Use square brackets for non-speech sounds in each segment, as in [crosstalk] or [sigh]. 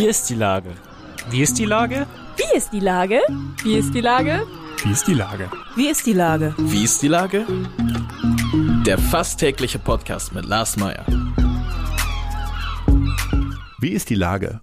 Wie ist die Lage? Wie ist die Lage? Wie ist die Lage? Wie ist die Lage? Wie ist die Lage? Wie ist die Lage? Wie ist die Lage? Der fast tägliche Podcast mit Lars Meyer. Wie ist die Lage?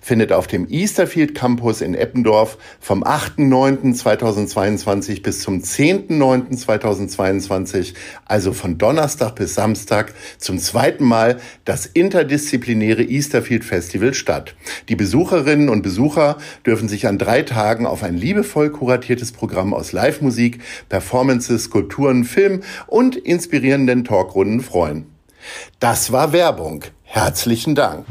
findet auf dem Easterfield Campus in Eppendorf vom 8.9.2022 bis zum 10.9.2022, also von Donnerstag bis Samstag, zum zweiten Mal das interdisziplinäre Easterfield Festival statt. Die Besucherinnen und Besucher dürfen sich an drei Tagen auf ein liebevoll kuratiertes Programm aus Live-Musik, Performances, Skulpturen, Film und inspirierenden Talkrunden freuen. Das war Werbung. Herzlichen Dank.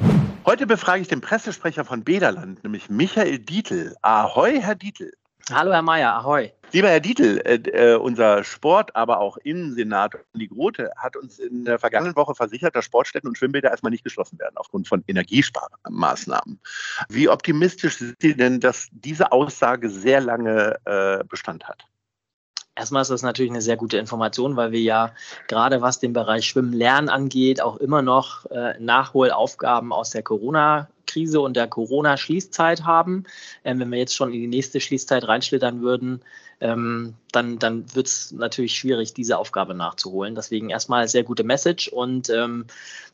Heute befrage ich den Pressesprecher von Bederland, nämlich Michael Dietl. Ahoi, Herr Dietl. Hallo, Herr Mayer. Ahoi. Lieber Herr Dietl, äh, äh, unser Sport, aber auch Innensenator Andi Grote hat uns in der vergangenen Woche versichert, dass Sportstätten und Schwimmbäder erstmal nicht geschlossen werden aufgrund von Energiesparmaßnahmen. Wie optimistisch sind Sie denn, dass diese Aussage sehr lange äh, Bestand hat? Erstmal ist das natürlich eine sehr gute Information, weil wir ja gerade was den Bereich Schwimmen lernen angeht, auch immer noch äh, Nachholaufgaben aus der Corona-Krise und der Corona-Schließzeit haben. Ähm, wenn wir jetzt schon in die nächste Schließzeit reinschlittern würden, ähm, dann, dann wird es natürlich schwierig, diese Aufgabe nachzuholen. Deswegen erstmal sehr gute Message und ähm,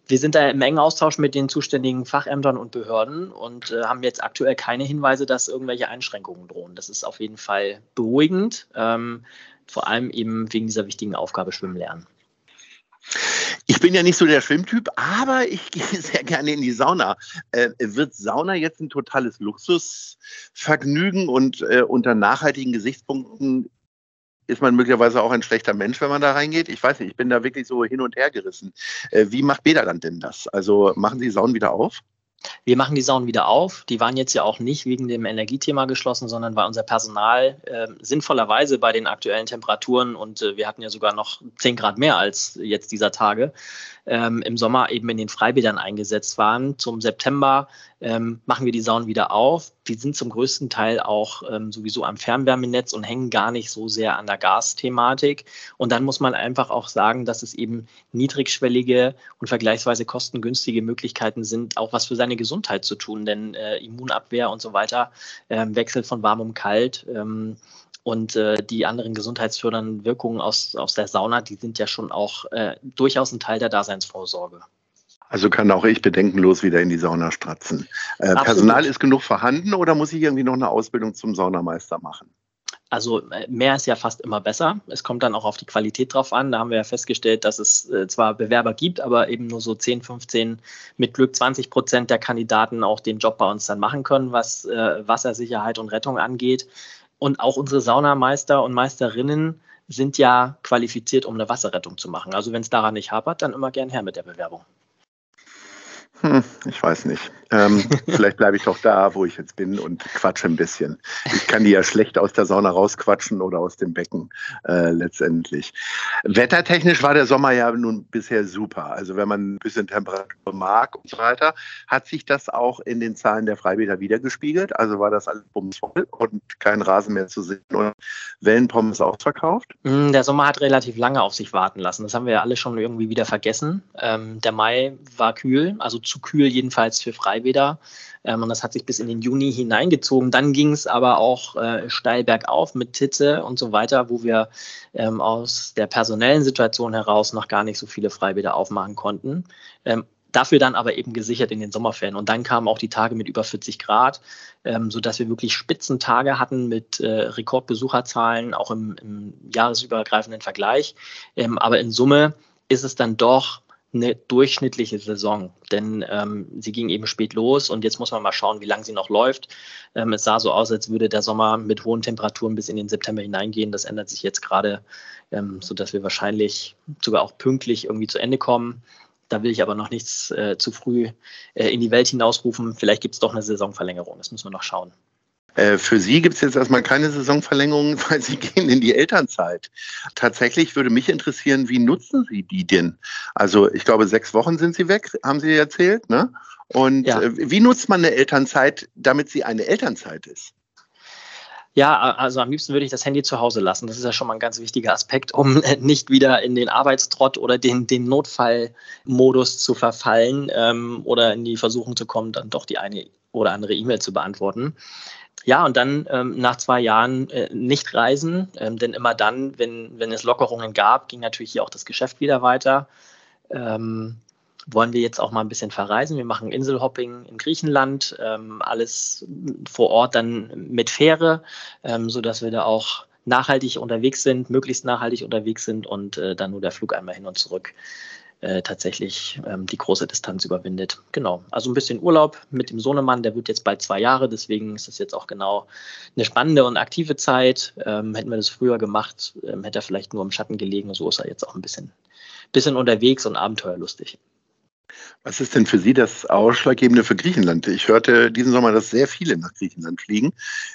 wir sind da im engen Austausch mit den zuständigen Fachämtern und Behörden und äh, haben jetzt aktuell keine Hinweise, dass irgendwelche Einschränkungen drohen. Das ist auf jeden Fall beruhigend, ähm, vor allem eben wegen dieser wichtigen Aufgabe Schwimmen lernen. Ich bin ja nicht so der Schwimmtyp, aber ich [laughs] gehe sehr gerne in die Sauna. Äh, wird Sauna jetzt ein totales Luxusvergnügen und äh, unter nachhaltigen Gesichtspunkten ist man möglicherweise auch ein schlechter Mensch, wenn man da reingeht? Ich weiß nicht, ich bin da wirklich so hin und her gerissen. Äh, wie macht Bederland denn das? Also machen Sie Saunen wieder auf? Wir machen die Saunen wieder auf. Die waren jetzt ja auch nicht wegen dem Energiethema geschlossen, sondern weil unser Personal äh, sinnvollerweise bei den aktuellen Temperaturen und äh, wir hatten ja sogar noch 10 Grad mehr als jetzt dieser Tage, ähm, im Sommer eben in den Freibädern eingesetzt waren. Zum September ähm, machen wir die Saunen wieder auf. Die sind zum größten Teil auch ähm, sowieso am Fernwärmenetz und hängen gar nicht so sehr an der Gasthematik. Und dann muss man einfach auch sagen, dass es eben niedrigschwellige und vergleichsweise kostengünstige Möglichkeiten sind, auch was für seine Gesundheit zu tun. Denn äh, Immunabwehr und so weiter, äh, Wechsel von warm und kalt, ähm, und äh, die anderen gesundheitsfördernden Wirkungen aus, aus der Sauna, die sind ja schon auch äh, durchaus ein Teil der Daseinsvorsorge. Also kann auch ich bedenkenlos wieder in die Sauna stratzen. Äh, Personal ist genug vorhanden oder muss ich irgendwie noch eine Ausbildung zum Saunameister machen? Also äh, mehr ist ja fast immer besser. Es kommt dann auch auf die Qualität drauf an. Da haben wir ja festgestellt, dass es äh, zwar Bewerber gibt, aber eben nur so 10, 15, mit Glück 20 Prozent der Kandidaten auch den Job bei uns dann machen können, was äh, Wassersicherheit und Rettung angeht. Und auch unsere Saunameister und Meisterinnen sind ja qualifiziert, um eine Wasserrettung zu machen. Also wenn es daran nicht hapert, dann immer gern her mit der Bewerbung. Hm, ich weiß nicht. Ähm, [laughs] vielleicht bleibe ich doch da, wo ich jetzt bin und quatsche ein bisschen. Ich kann die ja schlecht aus der Sauna rausquatschen oder aus dem Becken äh, letztendlich. Wettertechnisch war der Sommer ja nun bisher super. Also wenn man ein bisschen Temperatur mag und so weiter, hat sich das auch in den Zahlen der Freibäder wiedergespiegelt. Also war das alles bumsvoll und kein Rasen mehr zu sehen und Wellenpommes ausverkauft? Hm, der Sommer hat relativ lange auf sich warten lassen. Das haben wir ja alle schon irgendwie wieder vergessen. Ähm, der Mai war kühl, also zu kühl jedenfalls für Freibäder. Ähm, und das hat sich bis in den Juni hineingezogen. Dann ging es aber auch äh, steil bergauf mit Titte und so weiter, wo wir ähm, aus der personellen Situation heraus noch gar nicht so viele Freibäder aufmachen konnten. Ähm, dafür dann aber eben gesichert in den Sommerferien. Und dann kamen auch die Tage mit über 40 Grad, ähm, sodass wir wirklich Spitzentage hatten mit äh, Rekordbesucherzahlen, auch im, im jahresübergreifenden Vergleich. Ähm, aber in Summe ist es dann doch eine durchschnittliche Saison, denn ähm, sie ging eben spät los und jetzt muss man mal schauen, wie lange sie noch läuft. Ähm, es sah so aus, als würde der Sommer mit hohen Temperaturen bis in den September hineingehen. Das ändert sich jetzt gerade, ähm, sodass wir wahrscheinlich sogar auch pünktlich irgendwie zu Ende kommen. Da will ich aber noch nichts äh, zu früh äh, in die Welt hinausrufen. Vielleicht gibt es doch eine Saisonverlängerung. Das müssen wir noch schauen. Äh, für Sie gibt es jetzt erstmal keine Saisonverlängerung, [laughs] weil Sie gehen in die Elternzeit. Tatsächlich würde mich interessieren, wie nutzen Sie die denn? Also ich glaube, sechs Wochen sind Sie weg, haben Sie erzählt. Ne? Und ja. Äh, wie nutzt man eine Elternzeit, damit sie eine Elternzeit ist? Ja, also am liebsten würde ich das Handy zu Hause lassen. Das ist ja schon mal ein ganz wichtiger Aspekt, um nicht wieder in den Arbeitstrott oder den, den Notfallmodus zu verfallen ähm, oder in die Versuchung zu kommen, dann doch die eine oder andere E-Mail zu beantworten. Ja, und dann ähm, nach zwei Jahren äh, nicht reisen, ähm, denn immer dann, wenn, wenn es Lockerungen gab, ging natürlich hier auch das Geschäft wieder weiter. Ähm, wollen wir jetzt auch mal ein bisschen verreisen. Wir machen Inselhopping in Griechenland, ähm, alles vor Ort dann mit Fähre, ähm, sodass wir da auch nachhaltig unterwegs sind, möglichst nachhaltig unterwegs sind und äh, dann nur der Flug einmal hin und zurück äh, tatsächlich ähm, die große Distanz überwindet. Genau, also ein bisschen Urlaub mit dem Sohnemann, der wird jetzt bald zwei Jahre, deswegen ist das jetzt auch genau eine spannende und aktive Zeit. Ähm, hätten wir das früher gemacht, ähm, hätte er vielleicht nur im Schatten gelegen, so ist er jetzt auch ein bisschen, bisschen unterwegs und abenteuerlustig. Was ist denn für Sie das Ausschlaggebende für Griechenland? Ich hörte diesen Sommer, dass sehr viele nach Griechenland fliegen.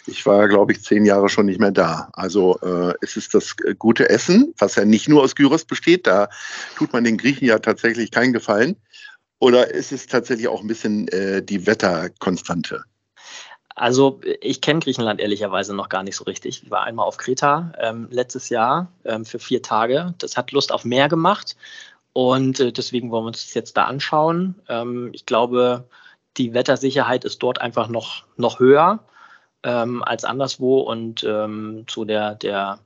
Ich war, glaube ich, zehn Jahre schon nicht mehr da. Also äh, ist es das gute Essen, was ja nicht nur aus Gyros besteht, da tut man den Griechen ja tatsächlich keinen Gefallen. Oder ist es tatsächlich auch ein bisschen äh, die Wetterkonstante? Also ich kenne Griechenland ehrlicherweise noch gar nicht so richtig. Ich war einmal auf Kreta ähm, letztes Jahr ähm, für vier Tage. Das hat Lust auf mehr gemacht. Und äh, deswegen wollen wir uns das jetzt da anschauen. Ähm, ich glaube, die Wettersicherheit ist dort einfach noch, noch höher ähm, als anderswo und ähm, so der, der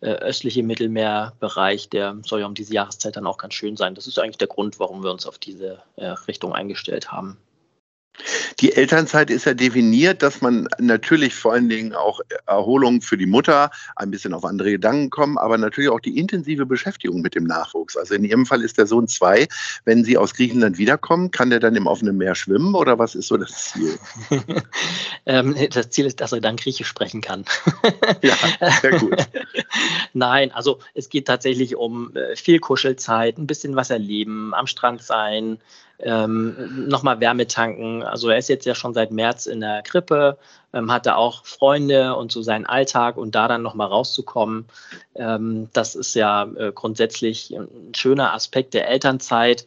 äh, östliche Mittelmeerbereich, der soll ja um diese Jahreszeit dann auch ganz schön sein. Das ist eigentlich der Grund, warum wir uns auf diese äh, Richtung eingestellt haben. Die Elternzeit ist ja definiert, dass man natürlich vor allen Dingen auch Erholung für die Mutter, ein bisschen auf andere Gedanken kommen, aber natürlich auch die intensive Beschäftigung mit dem Nachwuchs. Also in Ihrem Fall ist der Sohn zwei. Wenn Sie aus Griechenland wiederkommen, kann der dann im offenen Meer schwimmen oder was ist so das Ziel? [laughs] ähm, das Ziel ist, dass er dann Griechisch sprechen kann. [laughs] ja, sehr gut. [laughs] Nein, also es geht tatsächlich um äh, viel Kuschelzeit, ein bisschen was erleben, am Strand sein, ähm, nochmal Wärme tanken. Also er ist jetzt ja schon seit März in der Krippe, ähm, hat da auch Freunde und so seinen Alltag und da dann nochmal rauszukommen, ähm, das ist ja äh, grundsätzlich ein schöner Aspekt der Elternzeit,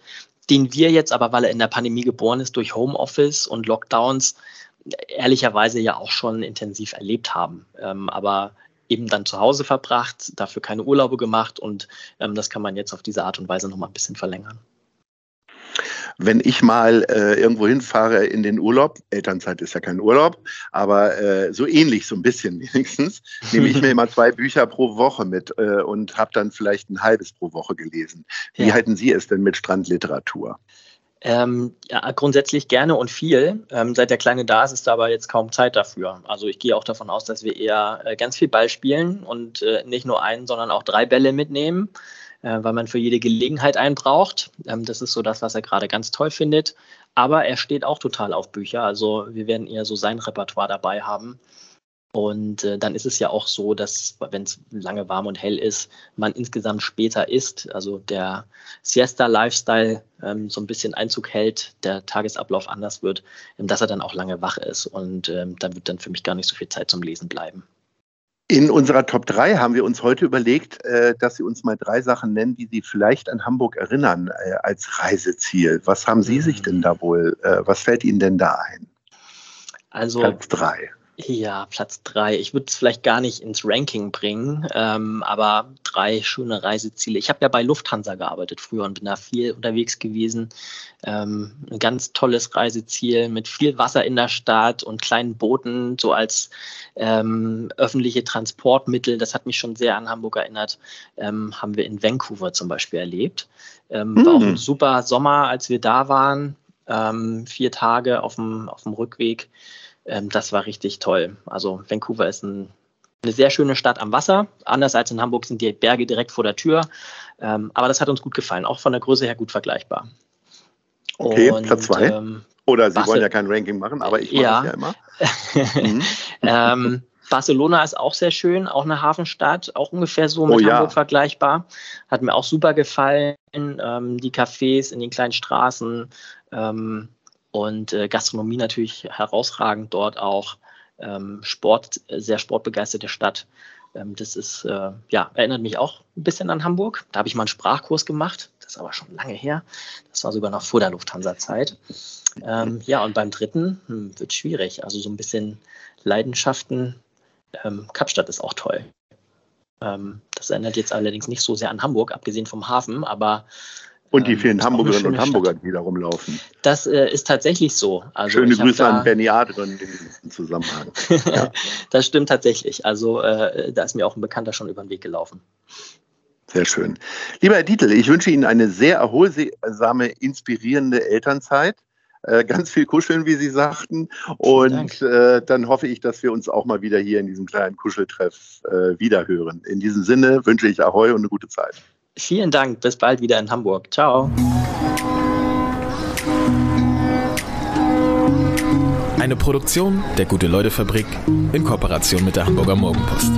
den wir jetzt aber, weil er in der Pandemie geboren ist, durch Homeoffice und Lockdowns ehrlicherweise ja auch schon intensiv erlebt haben. Ähm, aber eben dann zu Hause verbracht, dafür keine Urlaube gemacht und ähm, das kann man jetzt auf diese Art und Weise nochmal ein bisschen verlängern wenn ich mal äh, irgendwo hinfahre in den Urlaub, Elternzeit ist ja kein Urlaub, aber äh, so ähnlich, so ein bisschen [laughs] wenigstens, nehme ich mir immer [laughs] zwei Bücher pro Woche mit äh, und habe dann vielleicht ein halbes pro Woche gelesen. Wie ja. halten Sie es denn mit Strandliteratur? Ähm, ja, grundsätzlich gerne und viel. Ähm, seit der Kleine da ist, ist da aber jetzt kaum Zeit dafür. Also ich gehe auch davon aus, dass wir eher äh, ganz viel Ball spielen und äh, nicht nur einen, sondern auch drei Bälle mitnehmen äh, weil man für jede Gelegenheit einen braucht. Ähm, das ist so das, was er gerade ganz toll findet. Aber er steht auch total auf Bücher. Also wir werden eher so sein Repertoire dabei haben. Und äh, dann ist es ja auch so, dass, wenn es lange warm und hell ist, man insgesamt später isst. Also der Siesta-Lifestyle ähm, so ein bisschen Einzug hält, der Tagesablauf anders wird, ähm, dass er dann auch lange wach ist. Und ähm, da wird dann für mich gar nicht so viel Zeit zum Lesen bleiben. In unserer Top 3 haben wir uns heute überlegt, äh, dass Sie uns mal drei Sachen nennen, die Sie vielleicht an Hamburg erinnern äh, als Reiseziel. Was haben Sie sich denn da wohl, äh, was fällt Ihnen denn da ein? Also Platz 3. Ja, Platz drei. Ich würde es vielleicht gar nicht ins Ranking bringen, ähm, aber drei schöne Reiseziele. Ich habe ja bei Lufthansa gearbeitet früher und bin da viel unterwegs gewesen. Ähm, ein ganz tolles Reiseziel mit viel Wasser in der Stadt und kleinen Booten, so als ähm, öffentliche Transportmittel. Das hat mich schon sehr an Hamburg erinnert. Ähm, haben wir in Vancouver zum Beispiel erlebt. Mhm. War auch ein super Sommer, als wir da waren. Ähm, vier Tage auf dem, auf dem Rückweg ähm, das war richtig toll. Also Vancouver ist ein, eine sehr schöne Stadt am Wasser. Anders als in Hamburg sind die Berge direkt vor der Tür. Ähm, aber das hat uns gut gefallen, auch von der Größe her gut vergleichbar. Okay, Und, Platz zwei. Ähm, Oder Sie Basel, wollen ja kein Ranking machen, aber ich mache ja. ja immer. [laughs] mhm. ähm, Barcelona ist auch sehr schön, auch eine Hafenstadt, auch ungefähr so mit Oh ja. Hamburg vergleichbar. Hat mir auch super gefallen. Ähm, die Cafés in den kleinen Straßen ähm, und äh, Gastronomie natürlich herausragend dort auch. Ähm, Sport, sehr sportbegeisterte Stadt. Ähm, das ist, äh, ja, erinnert mich auch ein bisschen an Hamburg. Da habe ich mal einen Sprachkurs gemacht. Das ist aber schon lange her. Das war sogar noch vor der Lufthansa-Zeit. Ähm, ja, und beim dritten hm, wird schwierig. Also so ein bisschen Leidenschaften. Ähm, Kapstadt ist auch toll. Ähm, das erinnert jetzt allerdings nicht so sehr an Hamburg, abgesehen vom Hafen, aber Und die ähm, vielen eine Hamburgerinnen und Hamburger, Stadt. die da rumlaufen. Das äh, ist tatsächlich so. Also Schöne Grüße da, an Benny Adrian in diesem Zusammenhang. [laughs] das stimmt tatsächlich. Also äh, da ist mir auch ein Bekannter schon über den Weg gelaufen. Sehr schön. Lieber Herr Dietl, ich wünsche Ihnen eine sehr erholsame, inspirierende Elternzeit. Äh, ganz viel kuscheln, wie Sie sagten. Und äh, dann hoffe ich, dass wir uns auch mal wieder hier in diesem kleinen Kuscheltreff äh, wiederhören. In diesem Sinne wünsche ich Ahoi und eine gute Zeit. Vielen Dank. Bis bald wieder in Hamburg. Ciao. Eine Produktion der Gute-Leute-Fabrik in Kooperation mit der Hamburger Morgenpost.